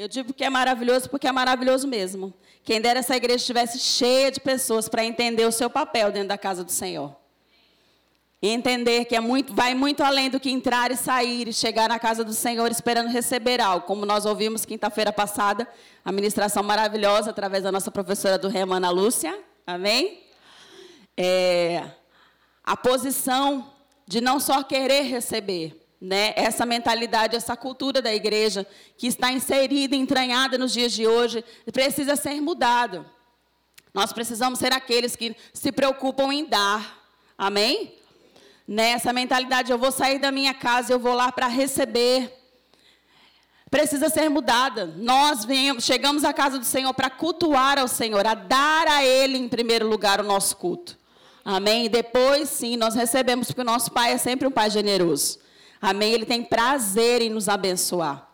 Eu digo que é maravilhoso porque é maravilhoso mesmo. Quem dera essa igreja estivesse cheia de pessoas para entender o seu papel dentro da casa do Senhor. E entender que é muito, vai muito além do que entrar e sair e chegar na casa do Senhor esperando receber algo, como nós ouvimos quinta-feira passada, a ministração maravilhosa através da nossa professora do Rema, Ana Lúcia. Amém? É, a posição de não só querer receber, né? Essa mentalidade, essa cultura da igreja que está inserida, entranhada nos dias de hoje, precisa ser mudado. Nós precisamos ser aqueles que se preocupam em dar. Amém? Nessa mentalidade, eu vou sair da minha casa, eu vou lá para receber. Precisa ser mudada. Nós chegamos à casa do Senhor para cultuar ao Senhor, a dar a Ele em primeiro lugar o nosso culto. Amém? E depois, sim, nós recebemos, porque o nosso Pai é sempre um Pai generoso. Amém? Ele tem prazer em nos abençoar.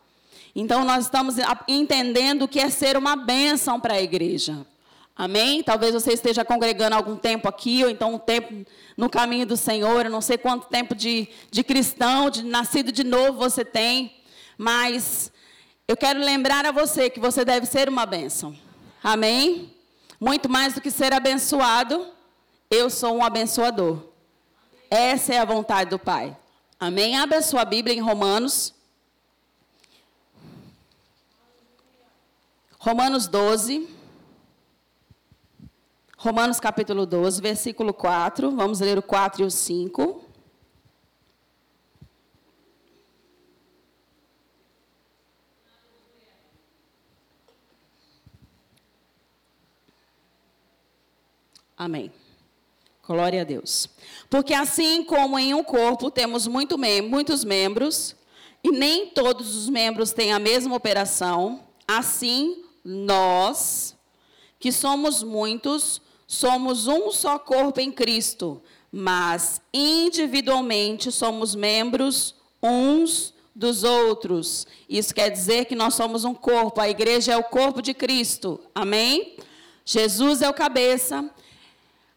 Então, nós estamos entendendo o que é ser uma bênção para a igreja. Amém? Talvez você esteja congregando algum tempo aqui, ou então um tempo no caminho do Senhor. Eu não sei quanto tempo de, de cristão, de nascido de novo você tem. Mas eu quero lembrar a você que você deve ser uma bênção. Amém? Muito mais do que ser abençoado, eu sou um abençoador. Essa é a vontade do Pai. Amém? Abra sua Bíblia em Romanos. Romanos 12. Romanos capítulo 12, versículo 4. Vamos ler o 4 e o 5. Amém. Glória a Deus. Porque assim como em um corpo temos muito mem muitos membros, e nem todos os membros têm a mesma operação, assim nós, que somos muitos, somos um só corpo em Cristo, mas individualmente somos membros uns dos outros. Isso quer dizer que nós somos um corpo, a igreja é o corpo de Cristo. Amém? Jesus é o cabeça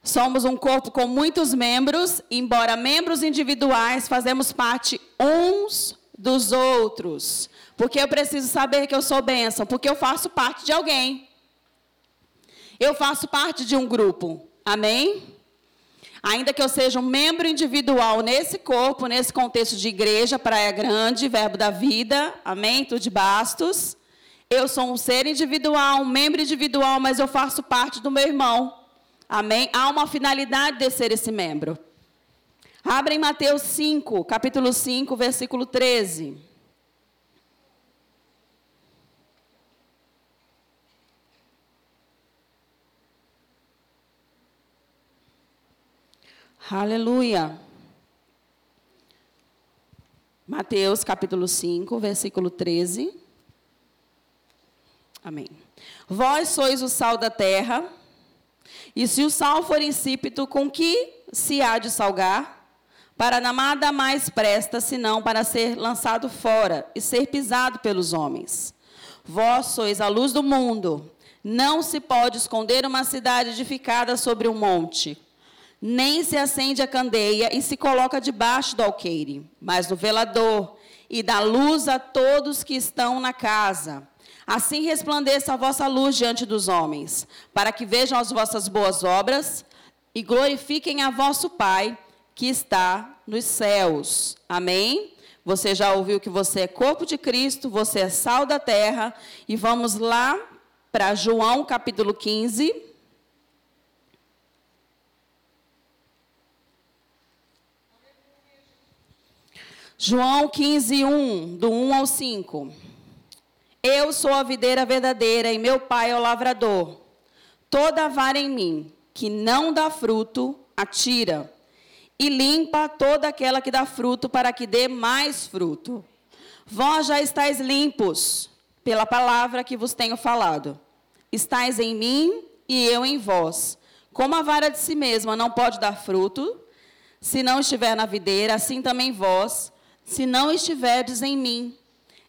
Somos um corpo com muitos membros, embora membros individuais, fazemos parte uns dos outros. Porque eu preciso saber que eu sou bênção, porque eu faço parte de alguém. Eu faço parte de um grupo. Amém? Ainda que eu seja um membro individual nesse corpo, nesse contexto de igreja, Praia Grande, Verbo da Vida, amém? Tudo de bastos. Eu sou um ser individual, um membro individual, mas eu faço parte do meu irmão. Amém? Há uma finalidade de ser esse membro. Abra em Mateus 5, capítulo 5, versículo 13. Aleluia. Mateus capítulo 5, versículo 13. Amém. Vós sois o sal da terra. E se o sal for insípido, com que se há de salgar? Para nada mais presta, senão para ser lançado fora e ser pisado pelos homens. Vós sois a luz do mundo. Não se pode esconder uma cidade edificada sobre um monte. Nem se acende a candeia e se coloca debaixo do alqueire, mas no velador, e dá luz a todos que estão na casa. Assim resplandeça a vossa luz diante dos homens, para que vejam as vossas boas obras e glorifiquem a vosso Pai que está nos céus. Amém? Você já ouviu que você é corpo de Cristo, você é sal da terra. E vamos lá para João capítulo 15. João 15, 1, do 1 ao 5. Eu sou a videira verdadeira e meu pai é o lavrador. Toda vara em mim que não dá fruto, atira, e limpa toda aquela que dá fruto, para que dê mais fruto. Vós já estáis limpos pela palavra que vos tenho falado. Estais em mim e eu em vós. Como a vara de si mesma não pode dar fruto, se não estiver na videira, assim também vós, se não estiverdes em mim.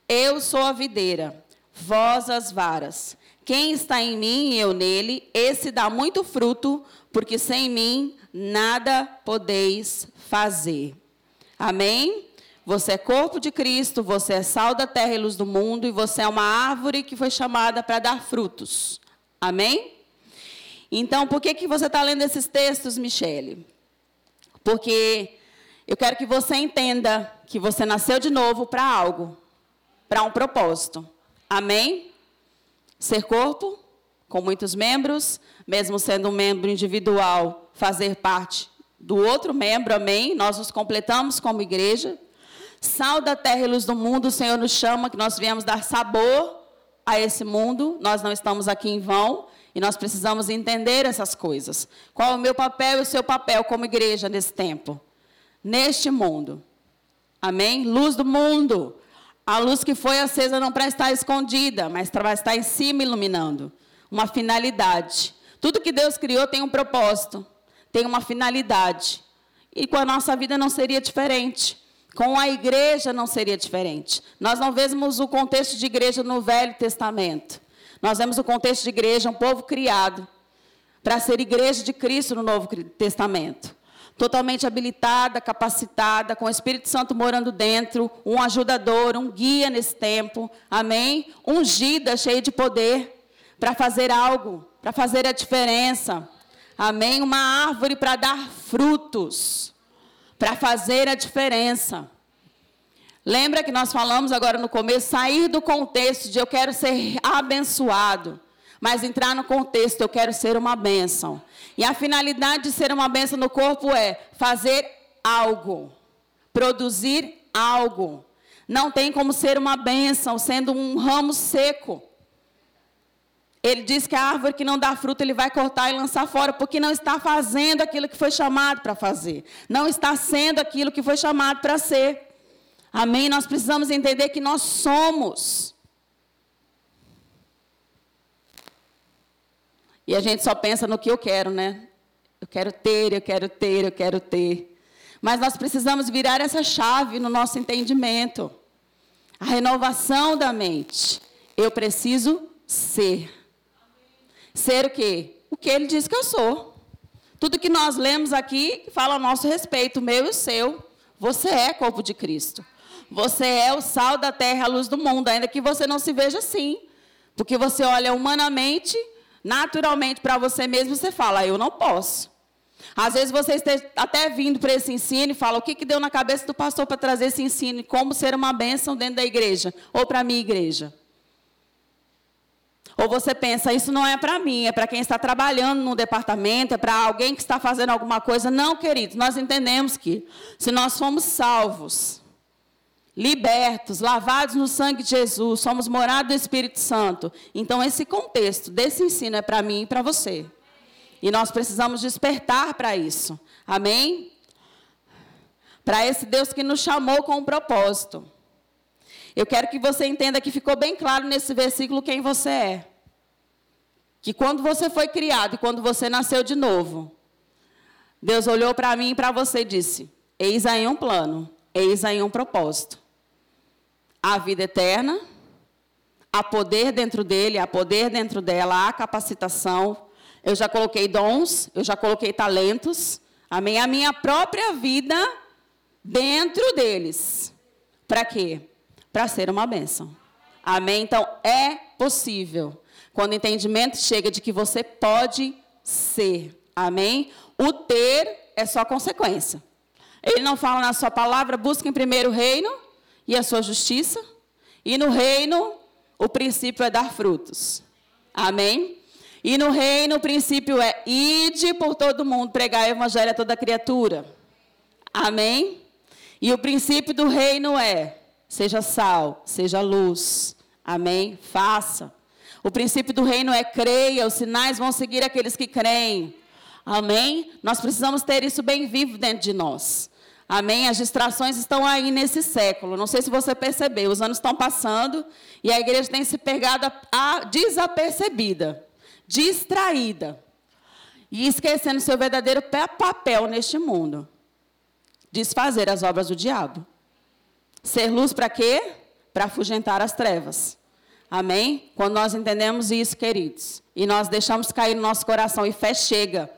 Eu sou a videira, vós as varas. Quem está em mim e eu nele, esse dá muito fruto, porque sem mim nada podeis fazer. Amém? Você é corpo de Cristo, você é sal da terra e luz do mundo, e você é uma árvore que foi chamada para dar frutos. Amém? Então, por que, que você está lendo esses textos, Michele? Porque eu quero que você entenda que você nasceu de novo para algo, para um propósito. Amém? Ser corpo, com muitos membros, mesmo sendo um membro individual, fazer parte do outro membro, amém? Nós nos completamos como igreja. Sal da terra e luz do mundo, o Senhor nos chama que nós viemos dar sabor a esse mundo. Nós não estamos aqui em vão e nós precisamos entender essas coisas. Qual é o meu papel e o seu papel como igreja nesse tempo? Neste mundo. Amém? Luz do mundo. A luz que foi acesa não para estar escondida, mas para estar em cima iluminando. Uma finalidade. Tudo que Deus criou tem um propósito, tem uma finalidade. E com a nossa vida não seria diferente. Com a igreja não seria diferente. Nós não vemos o contexto de igreja no Velho Testamento. Nós vemos o contexto de igreja, um povo criado para ser igreja de Cristo no Novo Testamento. Totalmente habilitada, capacitada, com o Espírito Santo morando dentro, um ajudador, um guia nesse tempo, amém? Ungida, cheia de poder, para fazer algo, para fazer a diferença, amém? Uma árvore para dar frutos para fazer a diferença. Lembra que nós falamos agora no começo, sair do contexto de eu quero ser abençoado, mas entrar no contexto eu quero ser uma bênção. E a finalidade de ser uma bênção no corpo é fazer algo, produzir algo. Não tem como ser uma bênção sendo um ramo seco. Ele diz que a árvore que não dá fruto ele vai cortar e lançar fora, porque não está fazendo aquilo que foi chamado para fazer. Não está sendo aquilo que foi chamado para ser. Amém? Nós precisamos entender que nós somos. E a gente só pensa no que eu quero, né? Eu quero ter, eu quero ter, eu quero ter. Mas nós precisamos virar essa chave no nosso entendimento. A renovação da mente. Eu preciso ser. Ser o quê? O que ele diz que eu sou. Tudo que nós lemos aqui fala a nosso respeito, meu e o seu. Você é corpo de Cristo. Você é o sal da terra, a luz do mundo, ainda que você não se veja assim. Porque você olha humanamente, naturalmente para você mesmo, você fala, eu não posso. Às vezes você está até vindo para esse ensino e fala, o que, que deu na cabeça do pastor para trazer esse ensino como ser uma bênção dentro da igreja, ou para a minha igreja. Ou você pensa, isso não é para mim, é para quem está trabalhando no departamento, é para alguém que está fazendo alguma coisa. Não, queridos, nós entendemos que se nós fomos salvos, libertos, lavados no sangue de Jesus, somos morados do Espírito Santo, então esse contexto desse ensino é para mim e para você. E nós precisamos despertar para isso. Amém? Para esse Deus que nos chamou com um propósito. Eu quero que você entenda que ficou bem claro nesse versículo quem você é que quando você foi criado e quando você nasceu de novo, Deus olhou para mim e para você e disse: Eis aí um plano, eis aí um propósito. Há vida eterna, há poder dentro dele, há poder dentro dela, há capacitação. Eu já coloquei dons, eu já coloquei talentos, amém? A minha própria vida dentro deles. Para quê? Para ser uma bênção. Amém? Então, é possível. Quando o entendimento chega de que você pode ser. Amém? O ter é só consequência. Ele não fala na sua palavra, busquem primeiro o reino e a sua justiça. E no reino, o princípio é dar frutos. Amém? E no reino, o princípio é ide por todo mundo, pregar o evangelho a toda criatura. Amém? E o princípio do reino é: seja sal, seja luz. Amém? Faça. O princípio do reino é creia, os sinais vão seguir aqueles que creem. Amém? Nós precisamos ter isso bem vivo dentro de nós. Amém? As distrações estão aí nesse século. Não sei se você percebeu, os anos estão passando e a igreja tem se pegado a, desapercebida, distraída e esquecendo seu verdadeiro papel neste mundo. Desfazer as obras do diabo. Ser luz para quê? Para afugentar as trevas. Amém? Quando nós entendemos isso, queridos, e nós deixamos cair no nosso coração e fé chega.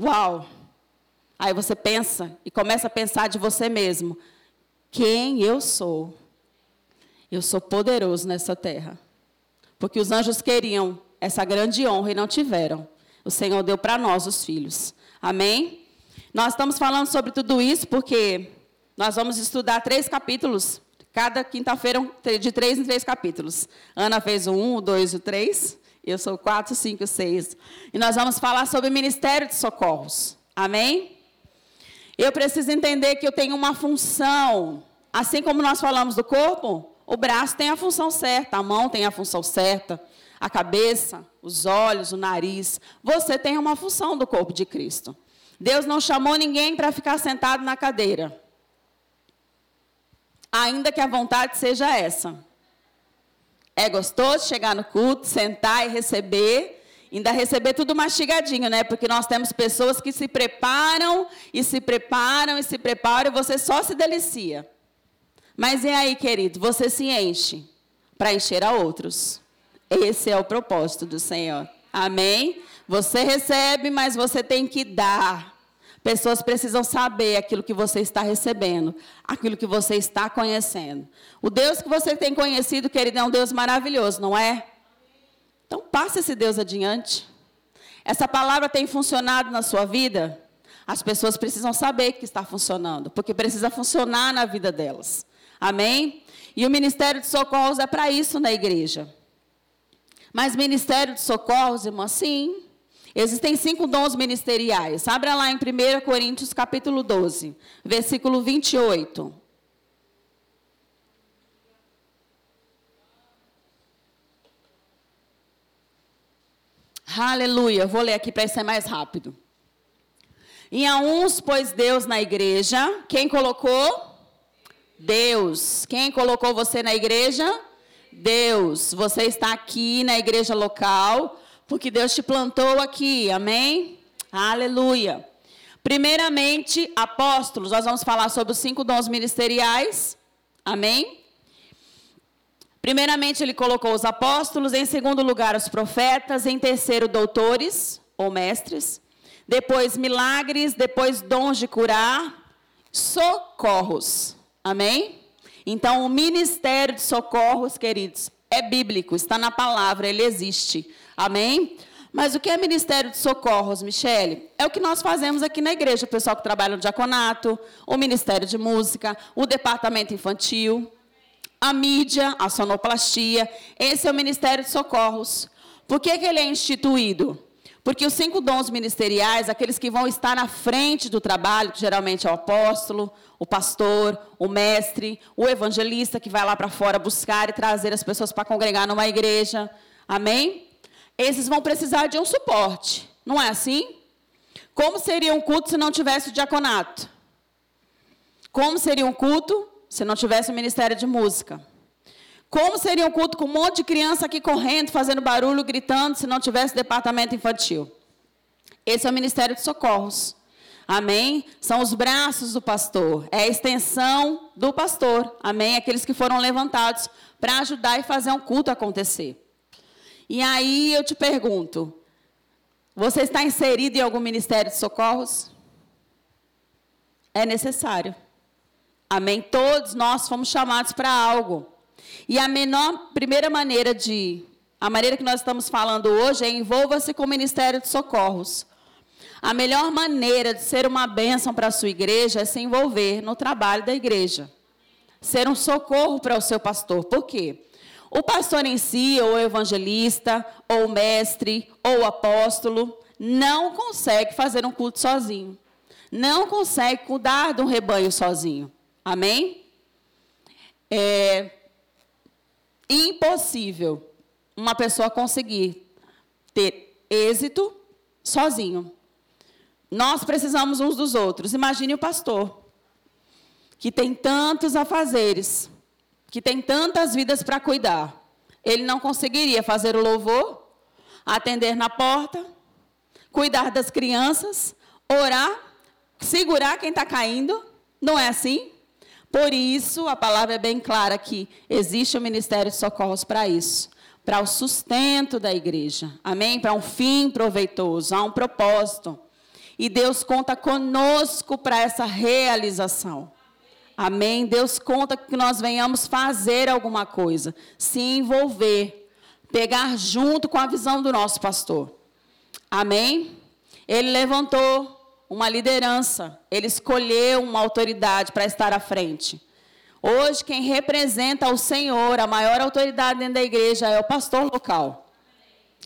Uau! Aí você pensa e começa a pensar de você mesmo. quem eu sou. Eu sou poderoso nessa terra. Porque os anjos queriam essa grande honra e não tiveram. O Senhor deu para nós, os filhos. Amém? Nós estamos falando sobre tudo isso porque nós vamos estudar três capítulos. Cada quinta-feira, de três em três capítulos. Ana fez o um, o dois e o três. Eu sou quatro, cinco, seis. E nós vamos falar sobre o ministério de socorros. Amém? Eu preciso entender que eu tenho uma função. Assim como nós falamos do corpo, o braço tem a função certa, a mão tem a função certa, a cabeça, os olhos, o nariz. Você tem uma função do corpo de Cristo. Deus não chamou ninguém para ficar sentado na cadeira. Ainda que a vontade seja essa. É gostoso chegar no culto, sentar e receber, ainda receber tudo mastigadinho, né? Porque nós temos pessoas que se preparam e se preparam e se preparam e você só se delicia. Mas e aí, querido? Você se enche para encher a outros. Esse é o propósito do Senhor. Amém? Você recebe, mas você tem que dar. Pessoas precisam saber aquilo que você está recebendo, aquilo que você está conhecendo. O Deus que você tem conhecido, querido, é um Deus maravilhoso, não é? Então, passe esse Deus adiante. Essa palavra tem funcionado na sua vida? As pessoas precisam saber que está funcionando, porque precisa funcionar na vida delas. Amém? E o ministério de socorros é para isso na igreja. Mas ministério de socorros, irmão, sim. Existem cinco dons ministeriais. Abra lá em 1 Coríntios capítulo 12, versículo 28. Aleluia. Vou ler aqui para ser mais rápido. Em a uns, pois Deus na igreja, quem colocou? Deus. Quem colocou você na igreja? Deus. Você está aqui na igreja local porque Deus te plantou aqui. Amém? Aleluia. Primeiramente, apóstolos. Nós vamos falar sobre os cinco dons ministeriais. Amém? Primeiramente, ele colocou os apóstolos, em segundo lugar, os profetas, em terceiro, doutores ou mestres, depois milagres, depois dons de curar, socorros. Amém? Então, o ministério de socorros, queridos, é bíblico, está na palavra, ele existe. Amém? Mas o que é ministério de socorros, Michele? É o que nós fazemos aqui na igreja, o pessoal que trabalha no diaconato, o ministério de música, o departamento infantil, a mídia, a sonoplastia. Esse é o ministério de socorros. Por que, que ele é instituído? Porque os cinco dons ministeriais, aqueles que vão estar na frente do trabalho, que geralmente é o apóstolo, o pastor, o mestre, o evangelista que vai lá para fora buscar e trazer as pessoas para congregar numa igreja. Amém? Esses vão precisar de um suporte. Não é assim? Como seria um culto se não tivesse o diaconato? Como seria um culto se não tivesse o ministério de música? Como seria um culto com um monte de criança aqui correndo, fazendo barulho, gritando, se não tivesse departamento infantil? Esse é o ministério de socorros. Amém? São os braços do pastor, é a extensão do pastor. Amém? Aqueles que foram levantados para ajudar e fazer um culto acontecer. E aí eu te pergunto: você está inserido em algum ministério de socorros? É necessário. Amém? Todos nós fomos chamados para algo. E a menor, primeira maneira de. A maneira que nós estamos falando hoje é envolva-se com o Ministério de Socorros. A melhor maneira de ser uma bênção para a sua igreja é se envolver no trabalho da igreja. Ser um socorro para o seu pastor. Por quê? O pastor em si, ou evangelista, ou mestre, ou apóstolo, não consegue fazer um culto sozinho. Não consegue cuidar de um rebanho sozinho. Amém? É, impossível uma pessoa conseguir ter êxito sozinho. Nós precisamos uns dos outros. Imagine o pastor, que tem tantos afazeres, que tem tantas vidas para cuidar. Ele não conseguiria fazer o louvor, atender na porta, cuidar das crianças, orar, segurar quem está caindo. Não é assim? Por isso, a palavra é bem clara que existe o ministério de socorros para isso, para o sustento da igreja. Amém? Para um fim proveitoso, há um propósito. E Deus conta conosco para essa realização. Amém? Deus conta que nós venhamos fazer alguma coisa, se envolver, pegar junto com a visão do nosso pastor. Amém? Ele levantou uma liderança, ele escolheu uma autoridade para estar à frente. Hoje, quem representa o Senhor, a maior autoridade dentro da igreja, é o pastor local.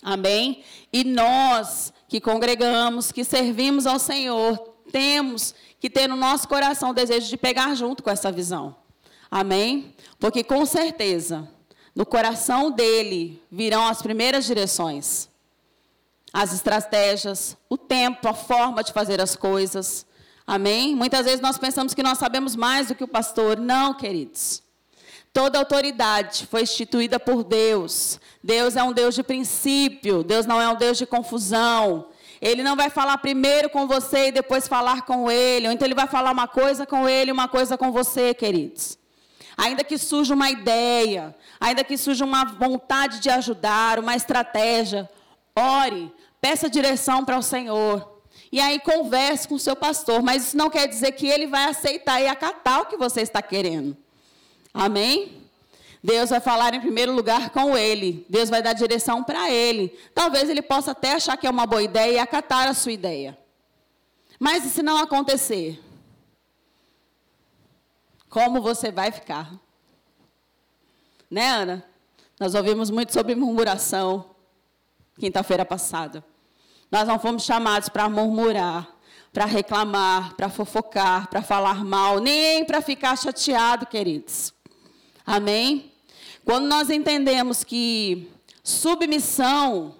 Amém? E nós que congregamos, que servimos ao Senhor, temos que ter no nosso coração o desejo de pegar junto com essa visão. Amém? Porque com certeza, no coração dele virão as primeiras direções, as estratégias, o tempo, a forma de fazer as coisas. Amém? Muitas vezes nós pensamos que nós sabemos mais do que o pastor. Não, queridos. Toda autoridade foi instituída por Deus. Deus é um Deus de princípio. Deus não é um Deus de confusão. Ele não vai falar primeiro com você e depois falar com ele. Ou então ele vai falar uma coisa com ele e uma coisa com você, queridos. Ainda que surja uma ideia, ainda que surja uma vontade de ajudar, uma estratégia, ore, peça direção para o Senhor. E aí converse com o seu pastor, mas isso não quer dizer que ele vai aceitar e acatar o que você está querendo. Amém? Deus vai falar em primeiro lugar com ele. Deus vai dar direção para ele. Talvez ele possa até achar que é uma boa ideia e acatar a sua ideia. Mas e se não acontecer? Como você vai ficar? Né, Ana? Nós ouvimos muito sobre murmuração quinta-feira passada. Nós não fomos chamados para murmurar, para reclamar, para fofocar, para falar mal, nem para ficar chateado, queridos. Amém? Quando nós entendemos que submissão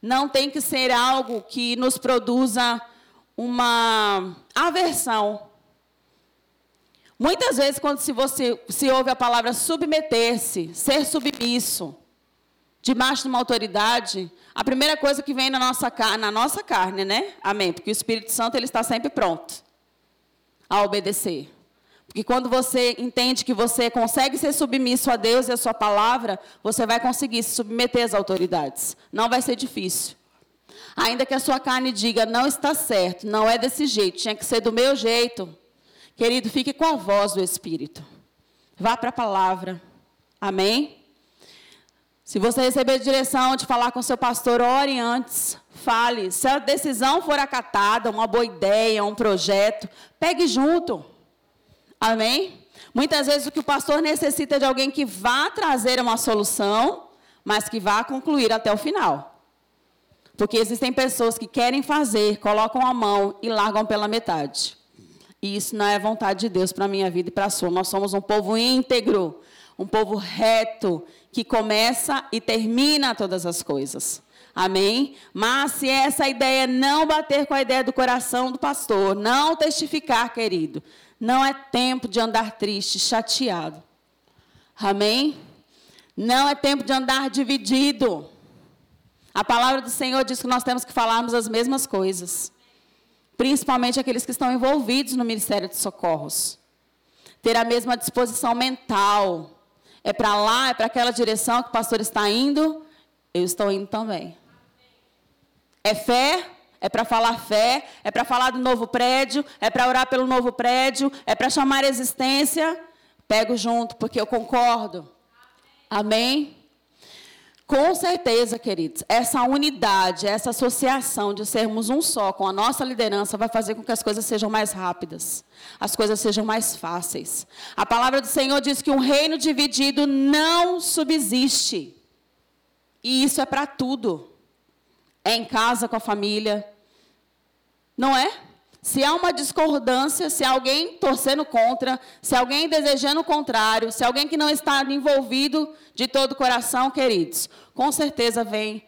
não tem que ser algo que nos produza uma aversão. Muitas vezes, quando se, você, se ouve a palavra submeter-se, ser submisso, debaixo de uma autoridade, a primeira coisa que vem na nossa, na nossa carne, né? Amém? Porque o Espírito Santo ele está sempre pronto a obedecer. Porque quando você entende que você consegue ser submisso a Deus e a sua palavra, você vai conseguir se submeter às autoridades. Não vai ser difícil. Ainda que a sua carne diga, não está certo, não é desse jeito, tinha que ser do meu jeito. Querido, fique com a voz do Espírito. Vá para a palavra. Amém? Se você receber direção de falar com seu pastor, ore antes. Fale. Se a decisão for acatada, uma boa ideia, um projeto, pegue junto. Amém? Muitas vezes o que o pastor necessita é de alguém que vá trazer uma solução, mas que vá concluir até o final. Porque existem pessoas que querem fazer, colocam a mão e largam pela metade. E isso não é vontade de Deus para a minha vida e para a sua. Nós somos um povo íntegro, um povo reto, que começa e termina todas as coisas. Amém? Mas se essa ideia não bater com a ideia do coração do pastor, não testificar, querido, não é tempo de andar triste, chateado. Amém? Não é tempo de andar dividido. A palavra do Senhor diz que nós temos que falarmos as mesmas coisas. Principalmente aqueles que estão envolvidos no ministério de socorros. Ter a mesma disposição mental. É para lá, é para aquela direção que o pastor está indo, eu estou indo também. É fé, é para falar fé, é para falar do novo prédio, é para orar pelo novo prédio, é para chamar a existência. Pego junto, porque eu concordo. Amém? Com certeza, queridos, essa unidade, essa associação de sermos um só com a nossa liderança vai fazer com que as coisas sejam mais rápidas, as coisas sejam mais fáceis. A palavra do Senhor diz que um reino dividido não subsiste. E isso é para tudo é em casa com a família. Não é? Se há uma discordância, se há alguém torcendo contra, se alguém desejando o contrário, se alguém que não está envolvido de todo o coração, queridos, com certeza vem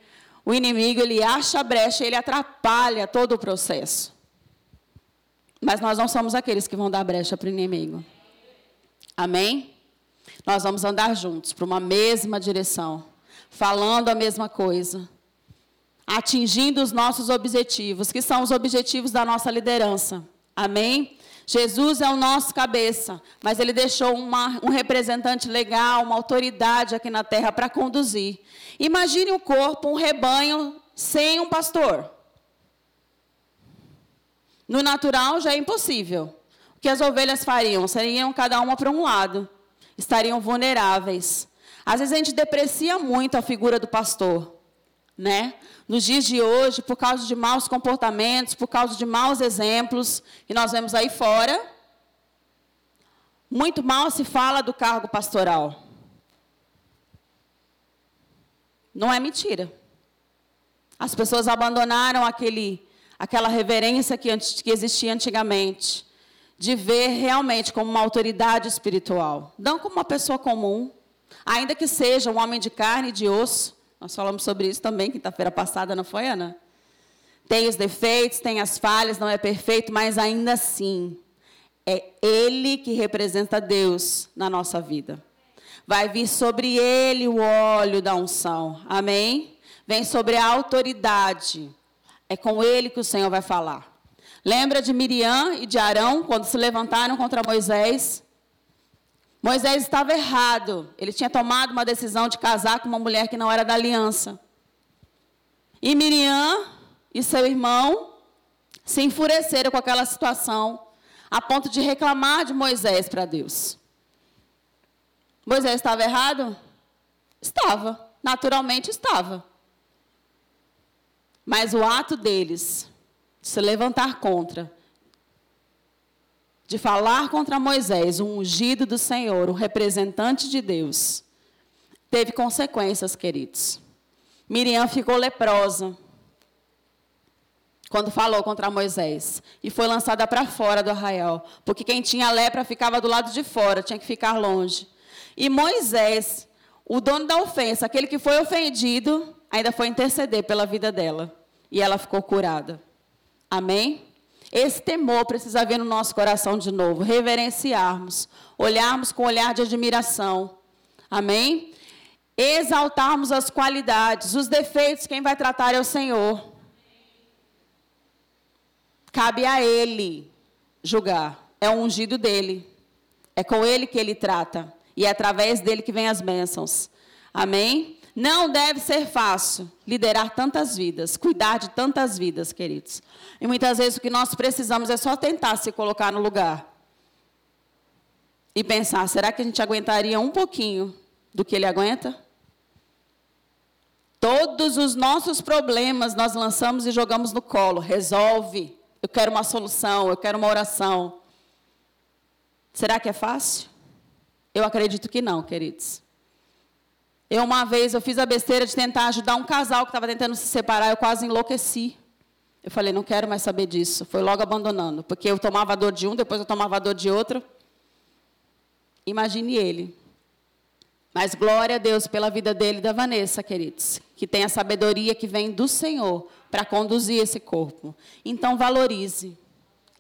o inimigo, ele acha a brecha, ele atrapalha todo o processo. Mas nós não somos aqueles que vão dar brecha para o inimigo. Amém? Nós vamos andar juntos para uma mesma direção, falando a mesma coisa atingindo os nossos objetivos, que são os objetivos da nossa liderança. Amém? Jesus é o nosso cabeça, mas ele deixou uma, um representante legal, uma autoridade aqui na terra para conduzir. Imagine um corpo, um rebanho sem um pastor. No natural já é impossível. que as ovelhas fariam? Seriam cada uma para um lado. Estariam vulneráveis. Às vezes a gente deprecia muito a figura do pastor, né? Nos dias de hoje, por causa de maus comportamentos, por causa de maus exemplos que nós vemos aí fora, muito mal se fala do cargo pastoral. Não é mentira. As pessoas abandonaram aquele, aquela reverência que, que existia antigamente, de ver realmente como uma autoridade espiritual, não como uma pessoa comum, ainda que seja um homem de carne e de osso. Nós falamos sobre isso também quinta-feira passada, não foi, Ana? Tem os defeitos, tem as falhas, não é perfeito, mas ainda assim, é Ele que representa Deus na nossa vida. Vai vir sobre Ele o óleo da unção. Amém? vem sobre a autoridade. É com ele que o Senhor vai falar. Lembra de Miriam e de Arão, quando se levantaram contra Moisés? Moisés estava errado. Ele tinha tomado uma decisão de casar com uma mulher que não era da aliança. E Miriam e seu irmão se enfureceram com aquela situação, a ponto de reclamar de Moisés para Deus. Moisés estava errado? Estava. Naturalmente estava. Mas o ato deles de se levantar contra, de falar contra Moisés, um ungido do Senhor, um representante de Deus, teve consequências, queridos. Miriam ficou leprosa quando falou contra Moisés e foi lançada para fora do arraial, porque quem tinha lepra ficava do lado de fora, tinha que ficar longe. E Moisés, o dono da ofensa, aquele que foi ofendido, ainda foi interceder pela vida dela. E ela ficou curada. Amém? Esse temor precisa vir no nosso coração de novo. Reverenciarmos. Olharmos com olhar de admiração. Amém? Exaltarmos as qualidades. Os defeitos, quem vai tratar é o Senhor. Cabe a Ele julgar. É o ungido dele. É com Ele que Ele trata. E é através dele que vem as bênçãos. Amém? Não deve ser fácil liderar tantas vidas, cuidar de tantas vidas, queridos. E muitas vezes o que nós precisamos é só tentar se colocar no lugar. E pensar, será que a gente aguentaria um pouquinho do que ele aguenta? Todos os nossos problemas nós lançamos e jogamos no colo. Resolve. Eu quero uma solução, eu quero uma oração. Será que é fácil? Eu acredito que não, queridos. Eu, uma vez, eu fiz a besteira de tentar ajudar um casal que estava tentando se separar, eu quase enlouqueci. Eu falei, não quero mais saber disso. Foi logo abandonando, porque eu tomava dor de um, depois eu tomava dor de outro. Imagine ele. Mas glória a Deus pela vida dele e da Vanessa, queridos, que tem a sabedoria que vem do Senhor para conduzir esse corpo. Então valorize.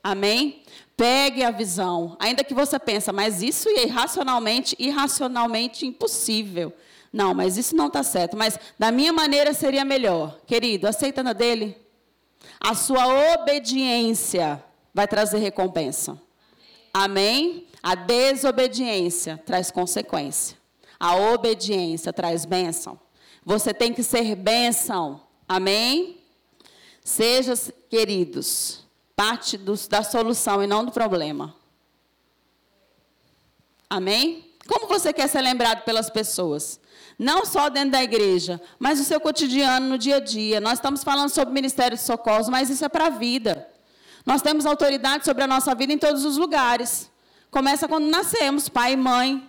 Amém? Pegue a visão. Ainda que você pense, mas isso é irracionalmente, irracionalmente impossível. Não, mas isso não está certo. Mas da minha maneira seria melhor. Querido, aceita na dele. A sua obediência vai trazer recompensa. Amém? A desobediência traz consequência. A obediência traz bênção. Você tem que ser bênção. Amém? Seja, queridos, parte da solução e não do problema. Amém? Como você quer ser lembrado pelas pessoas? Não só dentro da igreja, mas no seu cotidiano, no dia a dia. Nós estamos falando sobre ministério de socorros, mas isso é para a vida. Nós temos autoridade sobre a nossa vida em todos os lugares. Começa quando nascemos, pai e mãe.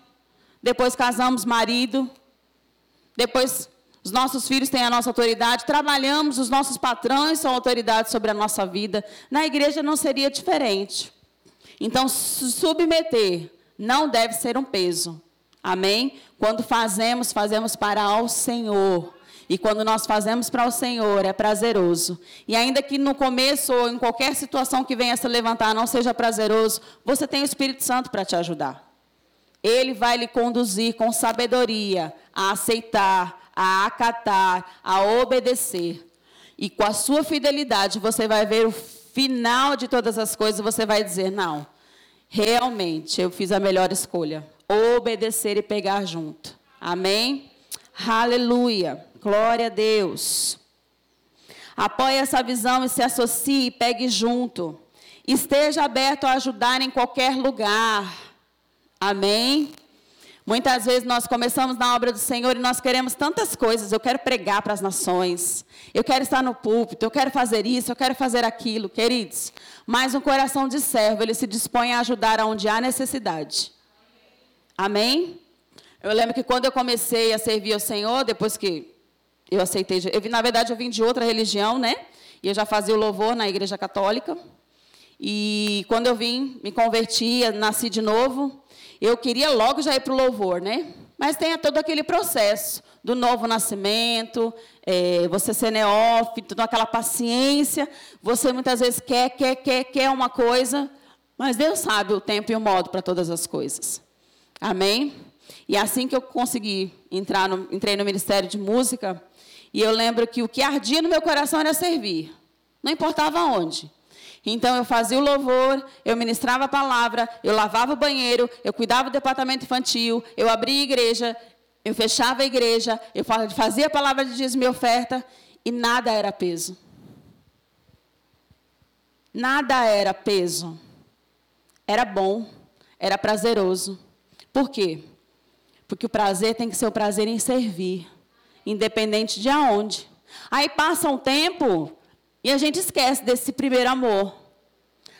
Depois casamos, marido. Depois os nossos filhos têm a nossa autoridade. Trabalhamos, os nossos patrões são autoridade sobre a nossa vida. Na igreja não seria diferente. Então, submeter não deve ser um peso. Amém? Quando fazemos, fazemos para o Senhor. E quando nós fazemos para o Senhor, é prazeroso. E ainda que no começo ou em qualquer situação que venha se levantar não seja prazeroso, você tem o Espírito Santo para te ajudar. Ele vai lhe conduzir com sabedoria a aceitar, a acatar, a obedecer. E com a sua fidelidade, você vai ver o final de todas as coisas, você vai dizer: não, realmente eu fiz a melhor escolha obedecer e pegar junto. Amém? Aleluia. Glória a Deus. Apoie essa visão e se associe e pegue junto. Esteja aberto a ajudar em qualquer lugar. Amém? Muitas vezes nós começamos na obra do Senhor e nós queremos tantas coisas. Eu quero pregar para as nações, eu quero estar no púlpito, eu quero fazer isso, eu quero fazer aquilo, queridos. Mas um coração de servo, ele se dispõe a ajudar onde há necessidade. Amém? Eu lembro que quando eu comecei a servir ao Senhor, depois que eu aceitei, eu, na verdade eu vim de outra religião, né? E eu já fazia o louvor na igreja católica. E quando eu vim, me converti, nasci de novo, eu queria logo já ir para o louvor, né? Mas tem todo aquele processo do novo nascimento, é, você ser neófito, aquela paciência. Você muitas vezes quer, quer, quer, quer uma coisa, mas Deus sabe o tempo e o modo para todas as coisas. Amém? E assim que eu consegui entrar no, entrei no Ministério de Música, e eu lembro que o que ardia no meu coração era servir. Não importava onde. Então eu fazia o louvor, eu ministrava a palavra, eu lavava o banheiro, eu cuidava do departamento infantil, eu abria a igreja, eu fechava a igreja, eu fazia a palavra de dízimo e oferta e nada era peso. Nada era peso. Era bom, era prazeroso. Por quê? Porque o prazer tem que ser o prazer em servir, independente de aonde. Aí passa um tempo, e a gente esquece desse primeiro amor.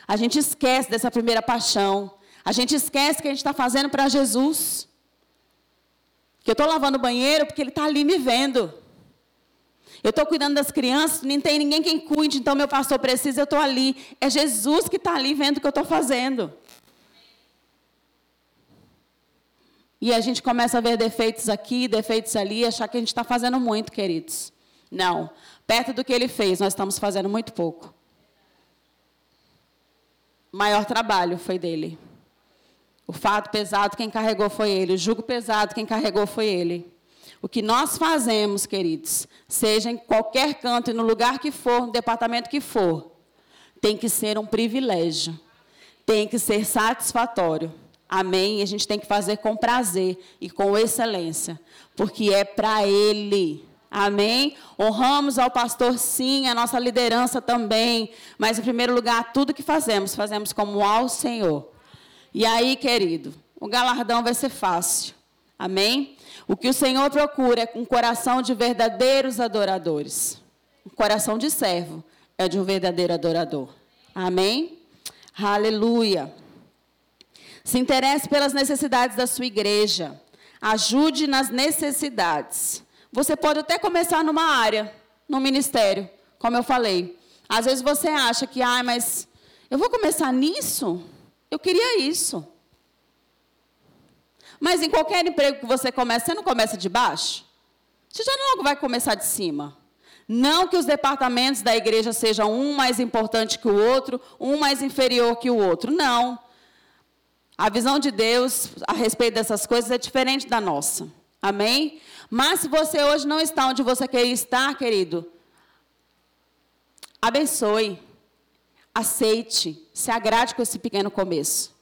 A gente esquece dessa primeira paixão. A gente esquece que a gente está fazendo para Jesus. Que eu estou lavando o banheiro porque Ele está ali me vendo. Eu estou cuidando das crianças, não tem ninguém quem cuide, então meu pastor precisa, eu estou ali. É Jesus que está ali vendo o que eu estou fazendo. E a gente começa a ver defeitos aqui, defeitos ali, achar que a gente está fazendo muito, queridos. Não. Perto do que ele fez, nós estamos fazendo muito pouco. O maior trabalho foi dele. O fato pesado, quem carregou foi ele. O jugo pesado, quem carregou foi ele. O que nós fazemos, queridos, seja em qualquer canto e no lugar que for, no departamento que for, tem que ser um privilégio. Tem que ser satisfatório. Amém? E a gente tem que fazer com prazer e com excelência, porque é para ele. Amém? Honramos ao pastor, sim, a nossa liderança também. Mas, em primeiro lugar, tudo que fazemos, fazemos como ao Senhor. E aí, querido, o galardão vai ser fácil. Amém? O que o Senhor procura é um coração de verdadeiros adoradores. Um coração de servo é de um verdadeiro adorador. Amém? Aleluia. Se interesse pelas necessidades da sua igreja. Ajude nas necessidades. Você pode até começar numa área, no ministério, como eu falei. Às vezes você acha que, ah, mas eu vou começar nisso? Eu queria isso. Mas em qualquer emprego que você começa, você não começa de baixo? Você já logo vai começar de cima. Não que os departamentos da igreja sejam um mais importante que o outro, um mais inferior que o outro. Não. A visão de Deus a respeito dessas coisas é diferente da nossa. Amém? Mas se você hoje não está onde você quer estar, querido, abençoe, aceite, se agrade com esse pequeno começo.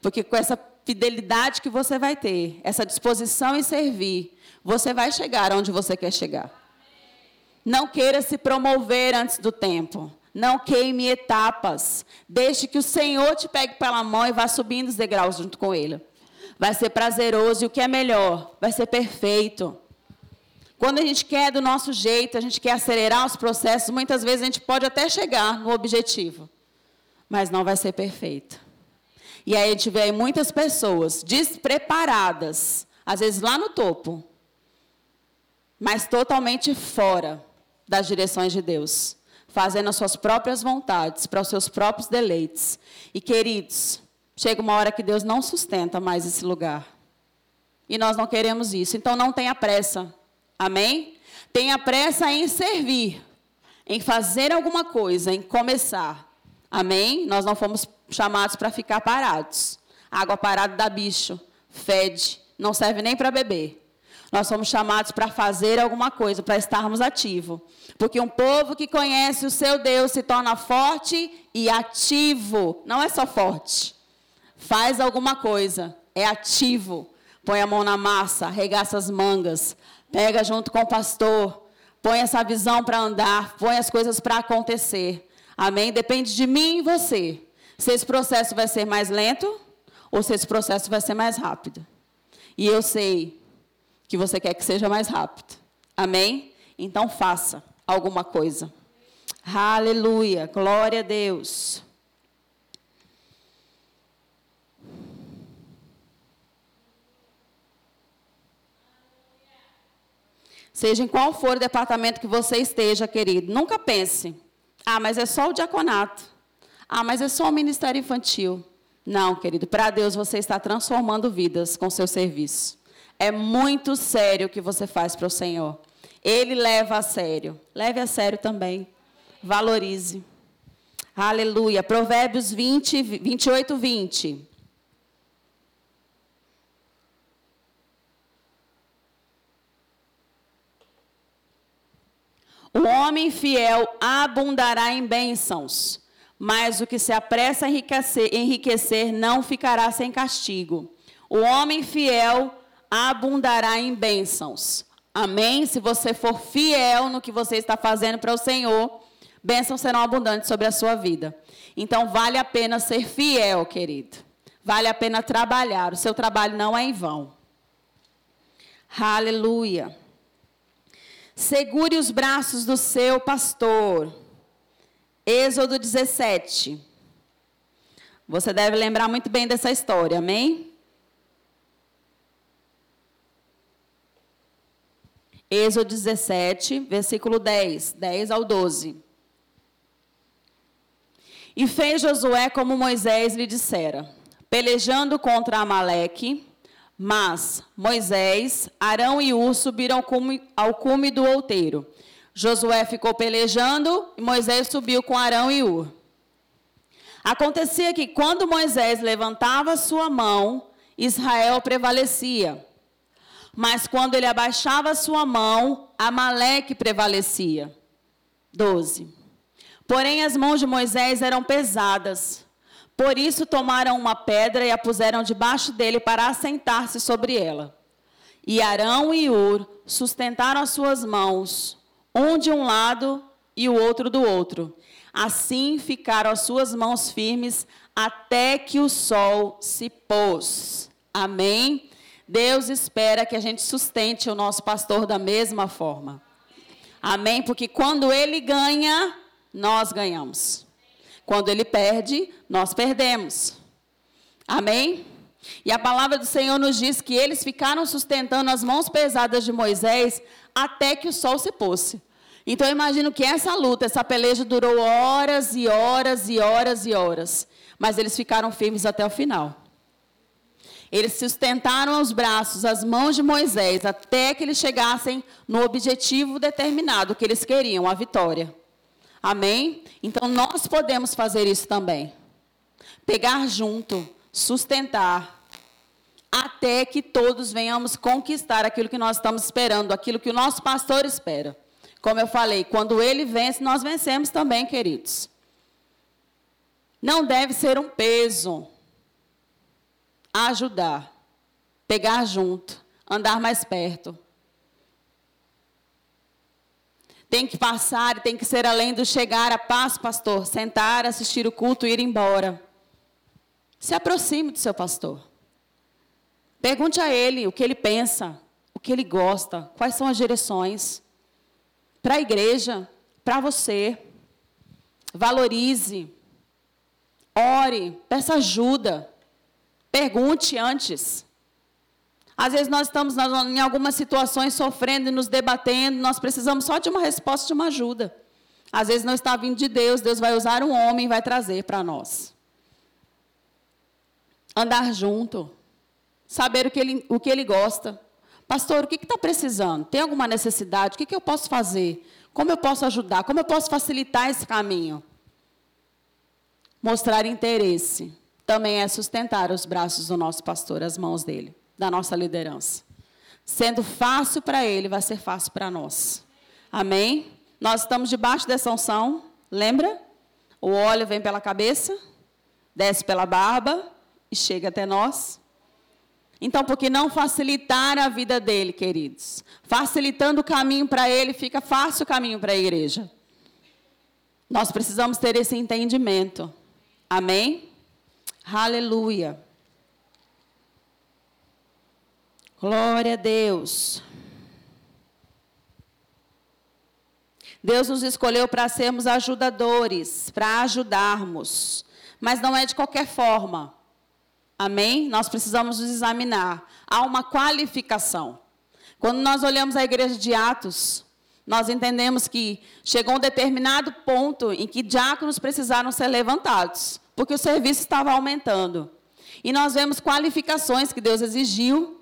Porque com essa fidelidade que você vai ter, essa disposição em servir, você vai chegar onde você quer chegar. Não queira se promover antes do tempo. Não queime etapas. Deixe que o Senhor te pegue pela mão e vá subindo os degraus junto com Ele vai ser prazeroso e o que é melhor, vai ser perfeito. Quando a gente quer do nosso jeito, a gente quer acelerar os processos, muitas vezes a gente pode até chegar no objetivo, mas não vai ser perfeito. E aí a gente vê muitas pessoas despreparadas, às vezes lá no topo, mas totalmente fora das direções de Deus, fazendo as suas próprias vontades, para os seus próprios deleites. E queridos, Chega uma hora que Deus não sustenta mais esse lugar. E nós não queremos isso. Então não tenha pressa. Amém? Tenha pressa em servir, em fazer alguma coisa, em começar. Amém? Nós não fomos chamados para ficar parados. Água parada dá bicho, fede, não serve nem para beber. Nós somos chamados para fazer alguma coisa, para estarmos ativos. Porque um povo que conhece o seu Deus se torna forte e ativo. Não é só forte, Faz alguma coisa, é ativo. Põe a mão na massa, arregaça as mangas, pega junto com o pastor, põe essa visão para andar, põe as coisas para acontecer. Amém? Depende de mim e você. Se esse processo vai ser mais lento ou se esse processo vai ser mais rápido. E eu sei que você quer que seja mais rápido. Amém? Então faça alguma coisa. Aleluia. Glória a Deus. Seja em qual for o departamento que você esteja, querido, nunca pense: ah, mas é só o diaconato. Ah, mas é só o ministério infantil. Não, querido, para Deus você está transformando vidas com seu serviço. É muito sério o que você faz para o Senhor. Ele leva a sério. Leve a sério também. Valorize. Aleluia. Provérbios 20, 28, 20. O homem fiel abundará em bênçãos, mas o que se apressa a enriquecer, enriquecer não ficará sem castigo. O homem fiel abundará em bênçãos. Amém? Se você for fiel no que você está fazendo para o Senhor, bênçãos serão abundantes sobre a sua vida. Então, vale a pena ser fiel, querido. Vale a pena trabalhar. O seu trabalho não é em vão. Aleluia. Segure os braços do seu pastor. Êxodo 17. Você deve lembrar muito bem dessa história, amém? Êxodo 17, versículo 10, 10 ao 12. E fez Josué como Moisés lhe dissera, pelejando contra Amaleque, mas Moisés, Arão e Ur subiram ao cume, do outeiro. Josué ficou pelejando e Moisés subiu com Arão e Ur. Acontecia que quando Moisés levantava sua mão, Israel prevalecia. Mas quando ele abaixava sua mão, Amaleque prevalecia. 12. Porém, as mãos de Moisés eram pesadas, por isso tomaram uma pedra e a puseram debaixo dele para assentar-se sobre ela. E Arão e Ur sustentaram as suas mãos, um de um lado e o outro do outro. Assim ficaram as suas mãos firmes até que o sol se pôs. Amém? Deus espera que a gente sustente o nosso pastor da mesma forma. Amém? Porque quando ele ganha, nós ganhamos. Quando ele perde, nós perdemos. Amém? E a palavra do Senhor nos diz que eles ficaram sustentando as mãos pesadas de Moisés até que o sol se pôs. Então eu imagino que essa luta, essa peleja durou horas e horas e horas e horas. Mas eles ficaram firmes até o final. Eles sustentaram os braços, as mãos de Moisés, até que eles chegassem no objetivo determinado que eles queriam, a vitória. Amém? Então nós podemos fazer isso também. Pegar junto, sustentar, até que todos venhamos conquistar aquilo que nós estamos esperando, aquilo que o nosso pastor espera. Como eu falei, quando ele vence, nós vencemos também, queridos. Não deve ser um peso ajudar, pegar junto, andar mais perto. Tem que passar, tem que ser além do chegar a paz, pastor, sentar, assistir o culto e ir embora. Se aproxime do seu pastor. Pergunte a ele o que ele pensa, o que ele gosta, quais são as direções. Para a igreja, para você. Valorize. Ore, peça ajuda. Pergunte antes. Às vezes nós estamos em algumas situações sofrendo e nos debatendo, nós precisamos só de uma resposta, de uma ajuda. Às vezes não está vindo de Deus, Deus vai usar um homem e vai trazer para nós. Andar junto, saber o que ele, o que ele gosta. Pastor, o que está precisando? Tem alguma necessidade? O que, que eu posso fazer? Como eu posso ajudar? Como eu posso facilitar esse caminho? Mostrar interesse também é sustentar os braços do nosso pastor, as mãos dele da nossa liderança. Sendo fácil para ele, vai ser fácil para nós. Amém? Nós estamos debaixo dessa unção, lembra? O óleo vem pela cabeça, desce pela barba e chega até nós. Então, por que não facilitar a vida dele, queridos? Facilitando o caminho para ele, fica fácil o caminho para a igreja. Nós precisamos ter esse entendimento. Amém? Aleluia. Glória a Deus. Deus nos escolheu para sermos ajudadores, para ajudarmos, mas não é de qualquer forma. Amém? Nós precisamos nos examinar. Há uma qualificação. Quando nós olhamos a igreja de Atos, nós entendemos que chegou um determinado ponto em que diáconos precisaram ser levantados, porque o serviço estava aumentando. E nós vemos qualificações que Deus exigiu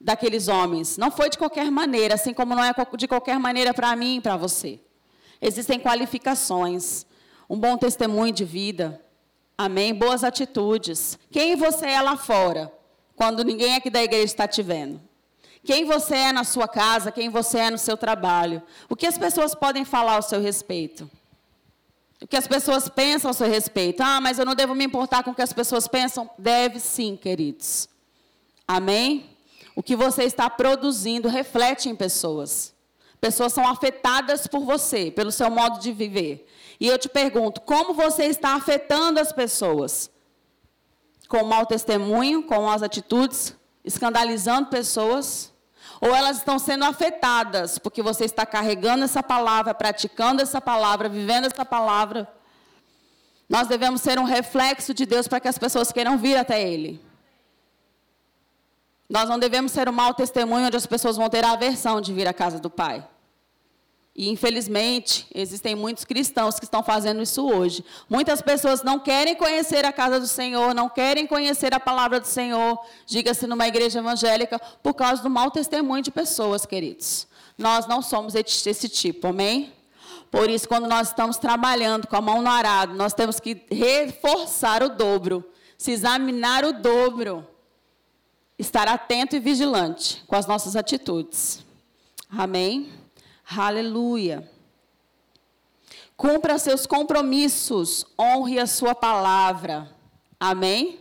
daqueles homens. Não foi de qualquer maneira, assim como não é de qualquer maneira para mim e para você. Existem qualificações, um bom testemunho de vida, amém? Boas atitudes. Quem você é lá fora, quando ninguém aqui da igreja está te vendo? Quem você é na sua casa, quem você é no seu trabalho. O que as pessoas podem falar ao seu respeito? O que as pessoas pensam ao seu respeito? Ah, mas eu não devo me importar com o que as pessoas pensam? Deve sim, queridos. Amém? O que você está produzindo reflete em pessoas. Pessoas são afetadas por você, pelo seu modo de viver. E eu te pergunto, como você está afetando as pessoas? Com mau testemunho, com as atitudes, escandalizando pessoas? Ou elas estão sendo afetadas porque você está carregando essa palavra, praticando essa palavra, vivendo essa palavra? Nós devemos ser um reflexo de Deus para que as pessoas queiram vir até Ele. Nós não devemos ser um mau testemunho onde as pessoas vão ter a aversão de vir à casa do Pai. E, infelizmente, existem muitos cristãos que estão fazendo isso hoje. Muitas pessoas não querem conhecer a casa do Senhor, não querem conhecer a palavra do Senhor, diga-se numa igreja evangélica, por causa do mau testemunho de pessoas, queridos. Nós não somos esse tipo, amém? Por isso, quando nós estamos trabalhando com a mão no arado, nós temos que reforçar o dobro, se examinar o dobro estar atento e vigilante com as nossas atitudes. Amém? Aleluia. Cumpra seus compromissos, honre a sua palavra. Amém?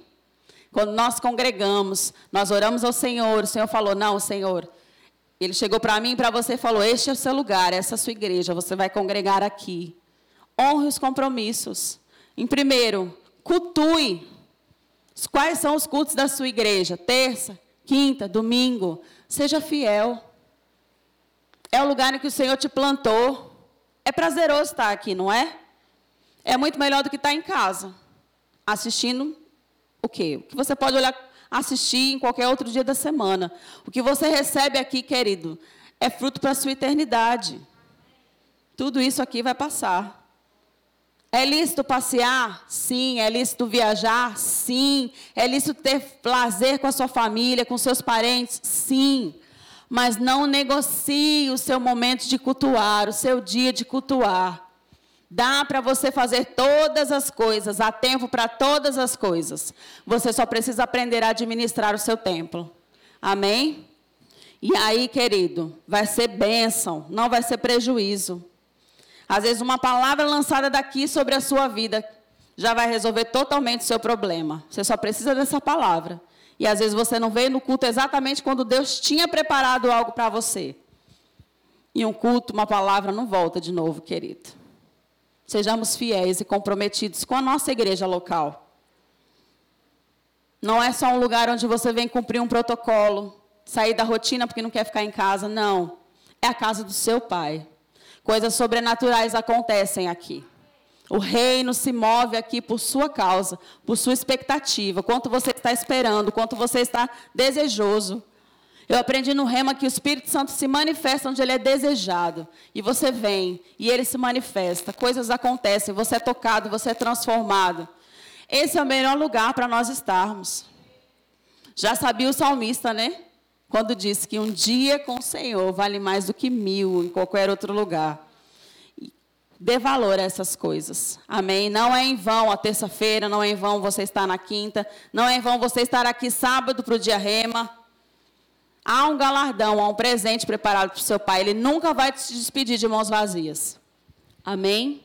Quando nós congregamos, nós oramos ao Senhor, o Senhor falou: Não, Senhor. Ele chegou para mim e para você e falou: Este é o seu lugar, essa é a sua igreja, você vai congregar aqui. Honre os compromissos. Em primeiro, cultue Quais são os cultos da sua igreja? Terça, quinta, domingo. Seja fiel. É o lugar em que o Senhor te plantou. É prazeroso estar aqui, não é? É muito melhor do que estar em casa, assistindo o quê? O que você pode olhar, assistir em qualquer outro dia da semana. O que você recebe aqui, querido, é fruto para a sua eternidade. Tudo isso aqui vai passar. É lícito passear? Sim. É lícito viajar? Sim. É lícito ter prazer com a sua família, com seus parentes? Sim. Mas não negocie o seu momento de cultuar, o seu dia de cultuar. Dá para você fazer todas as coisas, há tempo para todas as coisas. Você só precisa aprender a administrar o seu templo. Amém? E aí, querido, vai ser bênção, não vai ser prejuízo. Às vezes, uma palavra lançada daqui sobre a sua vida já vai resolver totalmente o seu problema. Você só precisa dessa palavra. E às vezes você não veio no culto exatamente quando Deus tinha preparado algo para você. E um culto, uma palavra, não volta de novo, querido. Sejamos fiéis e comprometidos com a nossa igreja local. Não é só um lugar onde você vem cumprir um protocolo, sair da rotina porque não quer ficar em casa. Não. É a casa do seu pai. Coisas sobrenaturais acontecem aqui. O reino se move aqui por sua causa, por sua expectativa, quanto você está esperando, quanto você está desejoso. Eu aprendi no Rema que o Espírito Santo se manifesta onde ele é desejado. E você vem e ele se manifesta. Coisas acontecem, você é tocado, você é transformado. Esse é o melhor lugar para nós estarmos. Já sabia o salmista, né? Quando disse que um dia com o Senhor vale mais do que mil em qualquer outro lugar. Dê valor a essas coisas. Amém? Não é em vão a terça-feira, não é em vão você estar na quinta, não é em vão você estar aqui sábado para o dia rema. Há um galardão, há um presente preparado para o seu pai. Ele nunca vai te despedir de mãos vazias. Amém?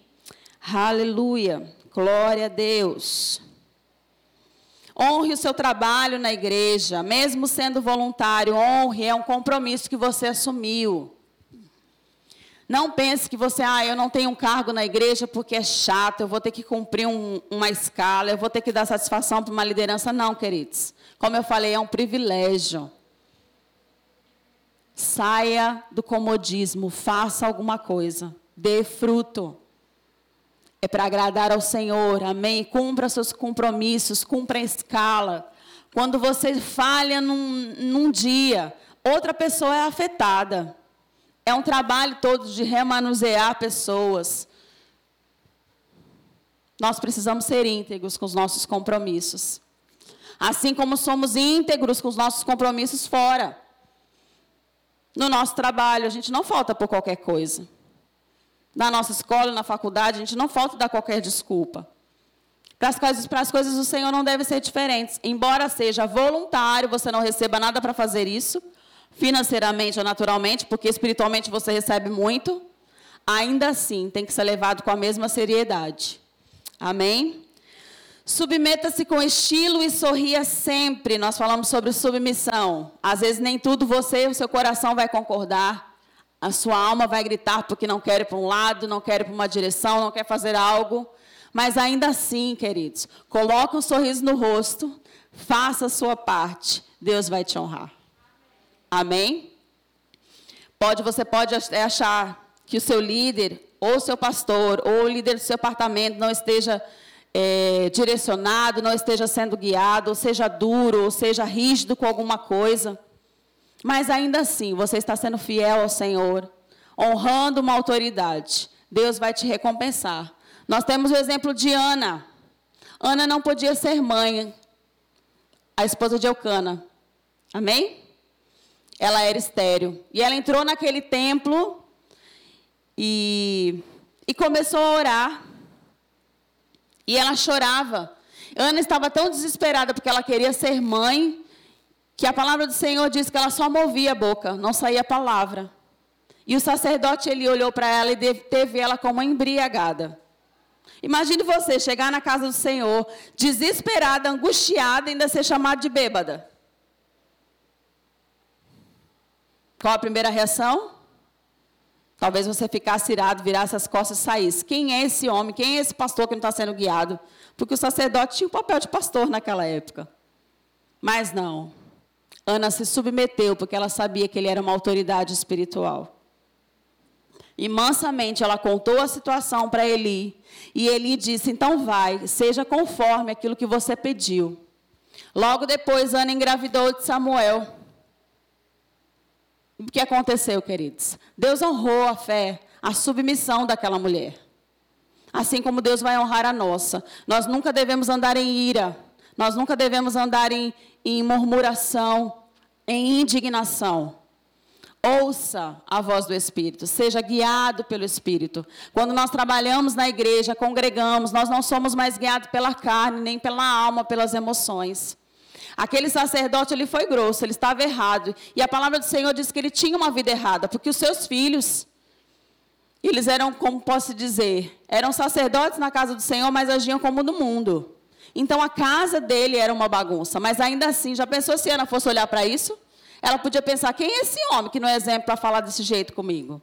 Aleluia. Glória a Deus. Honre o seu trabalho na igreja, mesmo sendo voluntário, honre, é um compromisso que você assumiu. Não pense que você, ah, eu não tenho um cargo na igreja porque é chato, eu vou ter que cumprir um, uma escala, eu vou ter que dar satisfação para uma liderança. Não, queridos. Como eu falei, é um privilégio. Saia do comodismo, faça alguma coisa, dê fruto. É para agradar ao Senhor, amém? Cumpra seus compromissos, cumpra a escala. Quando você falha num, num dia, outra pessoa é afetada. É um trabalho todo de remanusear pessoas. Nós precisamos ser íntegros com os nossos compromissos. Assim como somos íntegros com os nossos compromissos fora. No nosso trabalho, a gente não falta por qualquer coisa. Na nossa escola, na faculdade, a gente não falta dar qualquer desculpa. Para as, coisas, para as coisas do Senhor não devem ser diferentes. Embora seja voluntário, você não receba nada para fazer isso, financeiramente ou naturalmente, porque espiritualmente você recebe muito, ainda assim tem que ser levado com a mesma seriedade. Amém? Submeta-se com estilo e sorria sempre. Nós falamos sobre submissão. Às vezes nem tudo você, o seu coração vai concordar. A sua alma vai gritar porque não quer ir para um lado, não quer ir para uma direção, não quer fazer algo. Mas ainda assim, queridos, coloque um sorriso no rosto, faça a sua parte. Deus vai te honrar. Amém? Pode, você pode achar que o seu líder, ou seu pastor, ou o líder do seu apartamento não esteja é, direcionado, não esteja sendo guiado, ou seja duro, ou seja rígido com alguma coisa. Mas ainda assim, você está sendo fiel ao Senhor, honrando uma autoridade. Deus vai te recompensar. Nós temos o exemplo de Ana. Ana não podia ser mãe, a esposa de Eucana. Amém? ela era estéreo. E ela entrou naquele templo e, e começou a orar. E ela chorava. Ana estava tão desesperada porque ela queria ser mãe, que a palavra do Senhor diz que ela só movia a boca, não saía palavra. E o sacerdote ele olhou para ela e teve ela como embriagada. Imagine você chegar na casa do Senhor, desesperada, angustiada, ainda ser chamada de bêbada. Qual a primeira reação? Talvez você ficasse irado, virasse as costas e saísse. Quem é esse homem? Quem é esse pastor que não está sendo guiado? Porque o sacerdote tinha o papel de pastor naquela época. Mas não. Ana se submeteu porque ela sabia que ele era uma autoridade espiritual. E mansamente ela contou a situação para Eli. E Eli disse: Então vai, seja conforme aquilo que você pediu. Logo depois, Ana engravidou de Samuel. O que aconteceu, queridos? Deus honrou a fé, a submissão daquela mulher. Assim como Deus vai honrar a nossa. Nós nunca devemos andar em ira. Nós nunca devemos andar em, em murmuração, em indignação. Ouça a voz do Espírito, seja guiado pelo Espírito. Quando nós trabalhamos na igreja, congregamos, nós não somos mais guiados pela carne, nem pela alma, pelas emoções. Aquele sacerdote ele foi grosso, ele estava errado. E a palavra do Senhor diz que ele tinha uma vida errada, porque os seus filhos, eles eram, como posso dizer, eram sacerdotes na casa do Senhor, mas agiam como no mundo. Então a casa dele era uma bagunça, mas ainda assim, já pensou se Ana fosse olhar para isso? Ela podia pensar: quem é esse homem que não é exemplo para falar desse jeito comigo?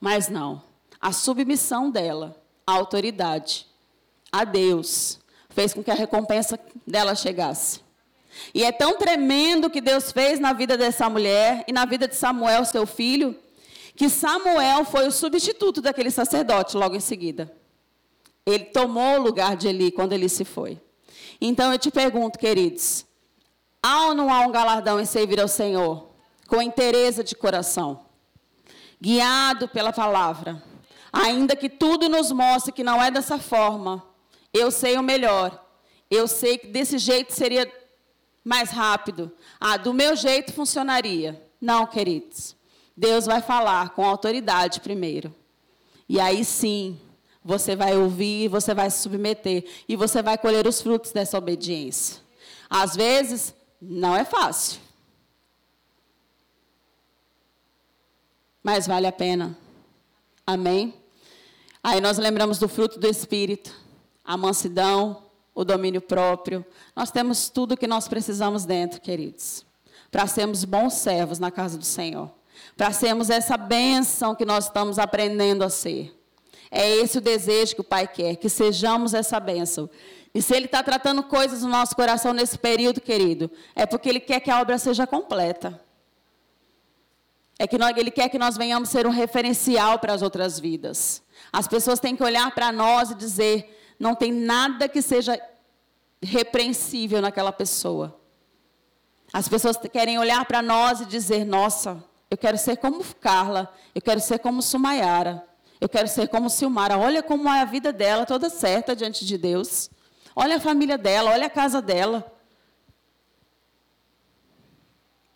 Mas não. A submissão dela à autoridade, a Deus, fez com que a recompensa dela chegasse. E é tão tremendo que Deus fez na vida dessa mulher e na vida de Samuel, seu filho, que Samuel foi o substituto daquele sacerdote logo em seguida. Ele tomou o lugar de Eli quando ele se foi. Então eu te pergunto, queridos, há ou não há um galardão em servir ao Senhor? Com interesse de coração, guiado pela palavra. Ainda que tudo nos mostre que não é dessa forma, eu sei o melhor. Eu sei que desse jeito seria mais rápido. Ah, do meu jeito funcionaria. Não, queridos. Deus vai falar com autoridade primeiro. E aí sim, você vai ouvir, você vai se submeter e você vai colher os frutos dessa obediência. Às vezes, não é fácil. Mas vale a pena. Amém? Aí nós lembramos do fruto do Espírito: a mansidão, o domínio próprio. Nós temos tudo o que nós precisamos dentro, queridos, para sermos bons servos na casa do Senhor. para sermos essa bênção que nós estamos aprendendo a ser. É esse o desejo que o Pai quer, que sejamos essa bênção. E se Ele está tratando coisas no nosso coração nesse período, querido, é porque Ele quer que a obra seja completa. É que Ele quer que nós venhamos ser um referencial para as outras vidas. As pessoas têm que olhar para nós e dizer: não tem nada que seja repreensível naquela pessoa. As pessoas querem olhar para nós e dizer: nossa, eu quero ser como Carla, eu quero ser como Sumayara, eu quero ser como Silmara. Olha como é a vida dela, toda certa diante de Deus. Olha a família dela, olha a casa dela.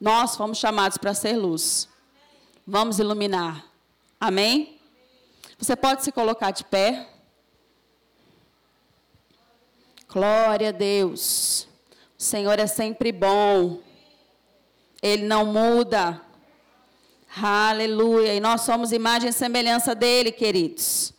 Nós fomos chamados para ser luz. Vamos iluminar. Amém? Você pode se colocar de pé. Glória a Deus. O Senhor é sempre bom. Ele não muda. Aleluia. E nós somos imagem e semelhança dele, queridos.